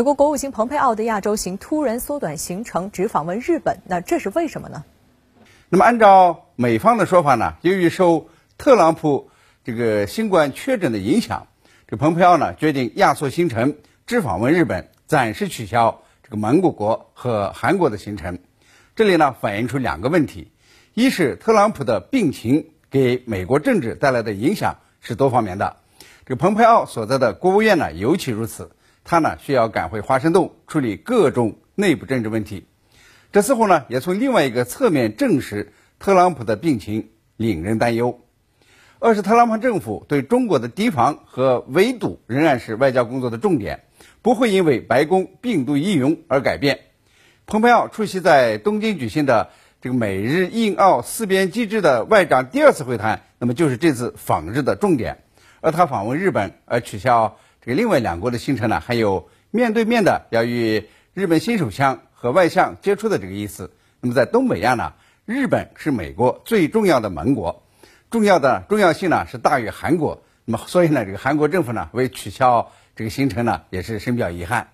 美国国务卿蓬佩奥的亚洲行突然缩短行程，只访问日本，那这是为什么呢？那么按照美方的说法呢，由于受特朗普这个新冠确诊的影响，这蓬佩奥呢决定压缩行程，只访问日本，暂时取消这个蒙古国和韩国的行程。这里呢反映出两个问题：一是特朗普的病情给美国政治带来的影响是多方面的，这个蓬佩奥所在的国务院呢尤其如此。他呢需要赶回华盛顿处理各种内部政治问题，这似乎呢也从另外一个侧面证实特朗普的病情令人担忧。二是特朗普政府对中国的提防和围堵仍然是外交工作的重点，不会因为白宫病毒疑云而改变。蓬佩奥出席在东京举行的这个美日印澳四边机制的外长第二次会谈，那么就是这次访日的重点。而他访问日本而取消。这个另外两国的行程呢，还有面对面的要与日本新手枪和外相接触的这个意思。那么在东北亚呢，日本是美国最重要的盟国，重要的重要性呢是大于韩国。那么所以呢，这个韩国政府呢为取消这个行程呢，也是深表遗憾。